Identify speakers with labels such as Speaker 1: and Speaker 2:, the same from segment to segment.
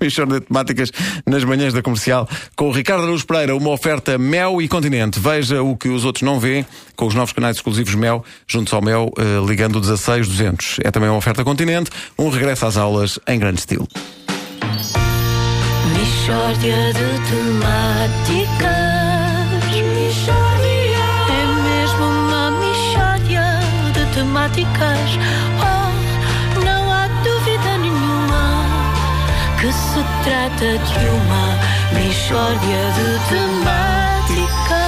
Speaker 1: Michórdia de Temáticas nas manhãs da comercial com o Ricardo Araújo Pereira, uma oferta Mel e Continente. Veja o que os outros não vêem com os novos canais exclusivos Mel, juntos ao Mel, eh, ligando 16200. É também uma oferta Continente, um regresso às aulas em grande estilo.
Speaker 2: Mishória de temáticas. É mesmo uma mishória de temáticas. Oh, que se trata de uma mishória de temáticas.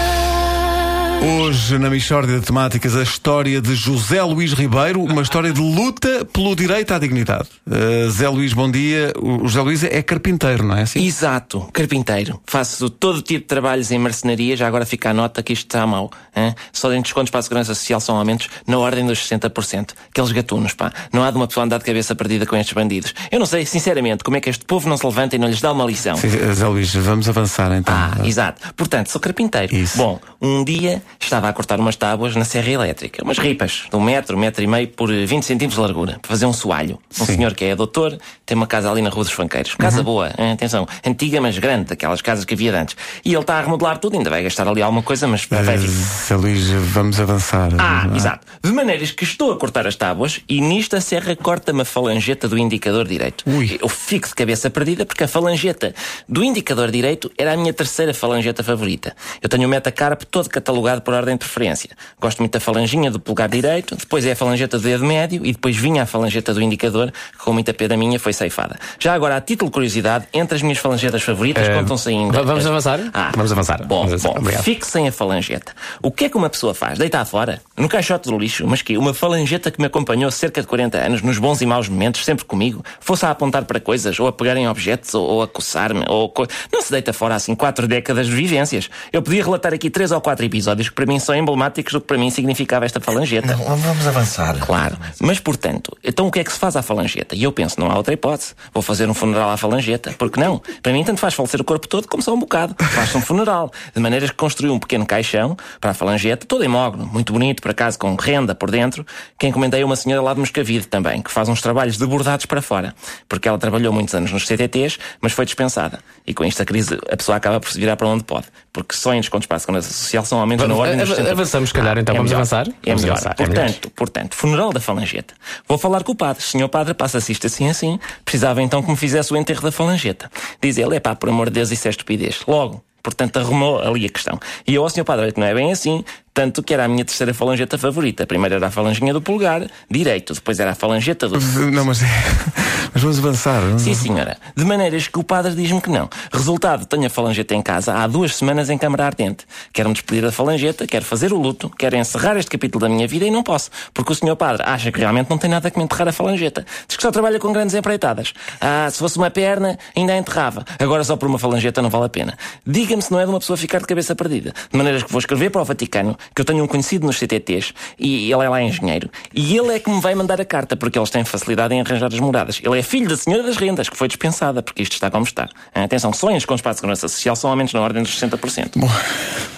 Speaker 1: Hoje, na Michórdia de Temáticas, a história de José Luís Ribeiro, uma história de luta pelo direito à dignidade. Uh, Zé Luís, bom dia. O José Luís é carpinteiro, não é assim?
Speaker 3: Exato, carpinteiro. Faço todo tipo de trabalhos em marcenaria, já agora fica a nota que isto está mal. Hein? Só em descontos para a Segurança Social são aumentos na ordem dos 60%. Aqueles gatunos, pá. Não há de uma pessoa andar de cabeça perdida com estes bandidos. Eu não sei, sinceramente, como é que este povo não se levanta e não lhes dá uma lição.
Speaker 1: Sim, Zé Luís, vamos avançar então.
Speaker 3: Ah, exato. Portanto, sou carpinteiro.
Speaker 1: Isso.
Speaker 3: Bom, um dia estava a cortar umas tábuas na serra elétrica, umas ripas, de um metro, um metro e meio por 20 centímetros de largura, para fazer um soalho. Um
Speaker 1: Sim.
Speaker 3: senhor que é doutor, tem uma casa ali na Rua dos Fanqueiros. Casa
Speaker 1: Uhum.
Speaker 3: boa, atenção, antiga, mas grande, daquelas casas que havia antes. E ele está a remodelar tudo, ainda vai gastar ali alguma coisa, mas vai
Speaker 1: Uh. Zé Luís, vamos avançar.
Speaker 3: Ah,
Speaker 1: é?
Speaker 3: exato. De maneiras que estou a cortar as tábuas e nisto a serra corta-me a falangeta do indicador direito.
Speaker 1: Ui.
Speaker 3: Eu fico de cabeça perdida porque a falangeta do indicador direito era a minha terceira falangeta favorita. Eu tenho o metacarp todo catalogado por ordem de preferência. Gosto muito da falanginha do polegar direito, depois é a falangeta do dedo médio e depois vinha a falangeta do indicador, que com muita pena minha foi ceifada. Já agora, a título de curiosidade, entre as minhas falangetas favoritas contam-se ainda.
Speaker 4: va- vamos avançar?
Speaker 3: Ah,
Speaker 4: Vamos avançar.
Speaker 3: Bom,
Speaker 4: Vamos avançar.
Speaker 3: bom.
Speaker 4: Obrigado.
Speaker 3: Fique sem a falangeta. O que é que uma pessoa faz? Deitar fora? No caixote do lixo? Mas que uma falangeta que me acompanhou cerca de 40 anos, nos bons e maus momentos, sempre comigo, fosse a apontar para coisas, ou a pegar em objetos, ou, ou a coçar-me, ou... co- Não se deita fora assim quatro décadas de vivências. Eu podia relatar aqui três ou quatro episódios que para mim são emblemáticos do que para mim significava esta falangeta.
Speaker 5: Vamos avançar.
Speaker 3: Claro. Mas, portanto, então o que é que se faz à falangeta? E eu penso, não há outra hipótese. Vou fazer um funeral à falangeta. Porque não? Para mim, tanto faz falecer o corpo todo como só um bocado. Faz-se um funeral. De maneiras que construí um pequeno caixão para a falangeta, todo em mogno, muito bonito, por acaso, com renda por dentro, que encomendei a uma senhora lá de Moscavide também, que faz uns trabalhos de bordados para fora. Porque ela trabalhou muitos anos nos CTTs, mas foi dispensada. E com isto a crise, a pessoa acaba por se virar para onde pode. Porque só em descontos para a Segurança Social são aumentos na ordem dos
Speaker 4: av-
Speaker 3: 60%.
Speaker 4: avançamos, se calhar, então.
Speaker 3: É
Speaker 4: Vamos
Speaker 3: melhor.
Speaker 4: avançar?
Speaker 3: É
Speaker 4: Vamos
Speaker 3: melhor.
Speaker 4: avançar, é.
Speaker 3: Portanto, Portanto, funeral da falangeta. Vou falar com o padre. Senhor padre, passa-se isto assim assim. Precisava então que me fizesse o enterro da falangeta. Diz ele, é pá, por amor de Deus, isso é estupidez. Logo. Portanto, arrumou ali a questão. E eu, ao senhor padre, que não é bem assim, tanto que era a minha terceira falangeta favorita. Primeiro era a falanginha do polegar, direito. Depois era a falangeta do...
Speaker 1: Não, mas, mas vamos avançar.
Speaker 3: Sim, senhora. De maneiras que o padre diz-me que não. Resultado, tenho a falangeta em casa há duas semanas em câmara ardente. Quero-me despedir da falangeta, quero fazer o luto, quero encerrar este capítulo da minha vida e não posso. Porque o senhor padre acha que realmente não tem nada que me enterrar a falangeta. Diz que só trabalha com grandes empreitadas. Ah, se fosse uma perna, ainda a enterrava. Agora só por uma falangeta não vale a pena. Diga-me se não é de uma pessoa ficar de cabeça perdida. De maneiras que vou escrever para o Vaticano, que eu tenho um conhecido nos CTTs, e ele é lá engenheiro, e ele é que me vai mandar a carta, porque eles têm facilidade em arranjar as moradas. Ele é filho da senhora das rendas, que foi dispensada, porque isto está como está. Ah, Atenção, sonhos com espaço de segurança social são aumentos na ordem dos 60%.
Speaker 1: Bom,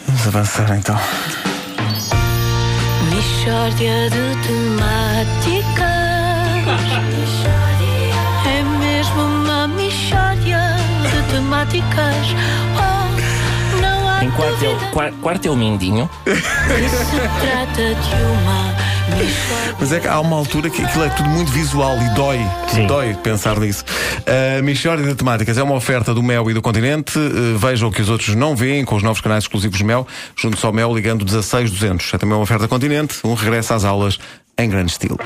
Speaker 1: vamos avançar então.
Speaker 2: Mishória de temáticas. É mesmo uma mishória de temáticas.
Speaker 3: Quarto é, o, quar- quarto é o Mindinho.
Speaker 2: que se trata de uma mishória.
Speaker 1: Mas é que há uma altura que aquilo é tudo muito visual e dói. Dói pensar nisso. A Michórdia de Temáticas é uma oferta do Mel e do Continente. Uh, Vejam o que os outros não veem com os novos canais exclusivos Mel. Junto-se ao Mel ligando 16200. É também uma oferta Continente. Um regresso às aulas em grande estilo.